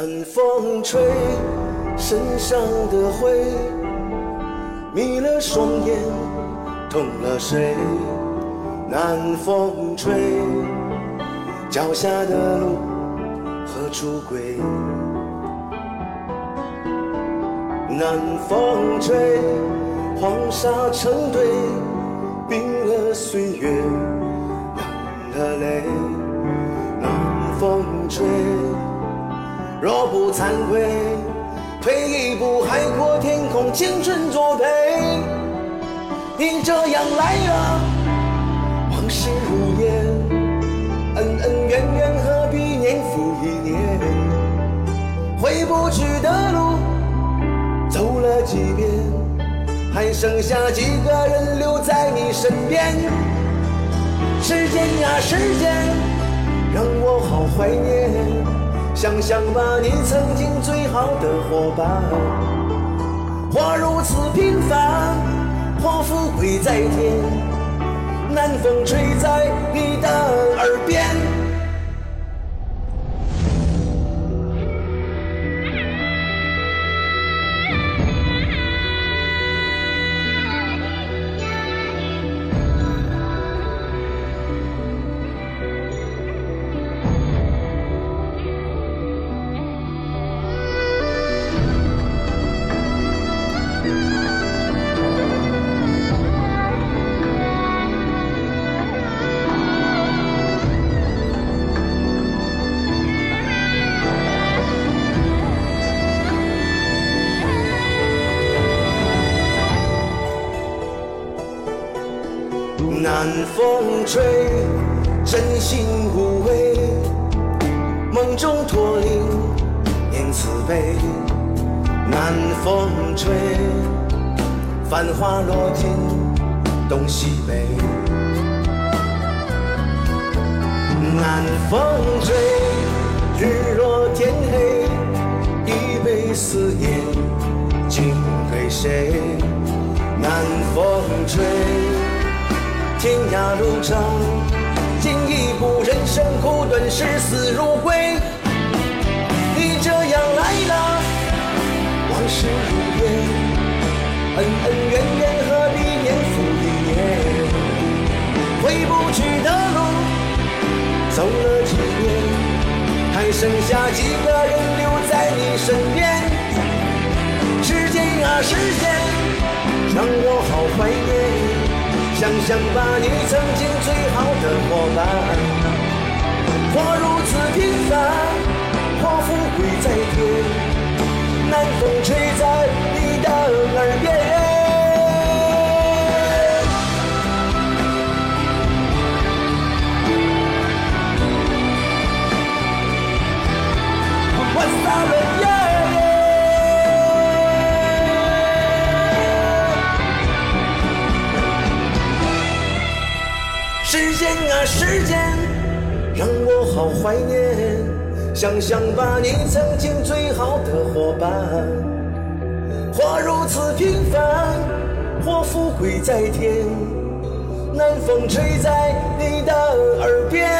南风吹，身上的灰，迷了双眼，痛了谁？南风吹，脚下的路何处归？南风吹，黄沙成堆，冰了岁月，冷了泪。南风吹，若不惭愧，退一步，海阔天空，青春作陪。你这样来了。往事如烟，恩恩怨怨何必年复一年？回不去的路走了几遍，还剩下几个人留在你身边？时间呀时间，让我好怀念，想想吧，你曾经最好的伙伴。花如此平凡，或富贵在天。南风吹在你的耳边。南风吹，真心无畏，梦中驼铃念慈悲。南风吹，繁华落尽东西北。南风吹，日落天黑，一杯思念敬给谁？南风吹。天涯路长，进一步，人生苦短，视死如归。你这样来了，往事如烟，恩恩怨怨何必年复一年？回不去的路，走了几年，还剩下几个人留在你身边？时间啊时间，想把，你曾经最好的伙伴。我如此平凡，或富贵在天。南风吹在你的耳边。万萨伦时间啊时间，让我好怀念。想想吧，你曾经最好的伙伴。花如此平凡，或富贵在天。南风吹在你的耳边。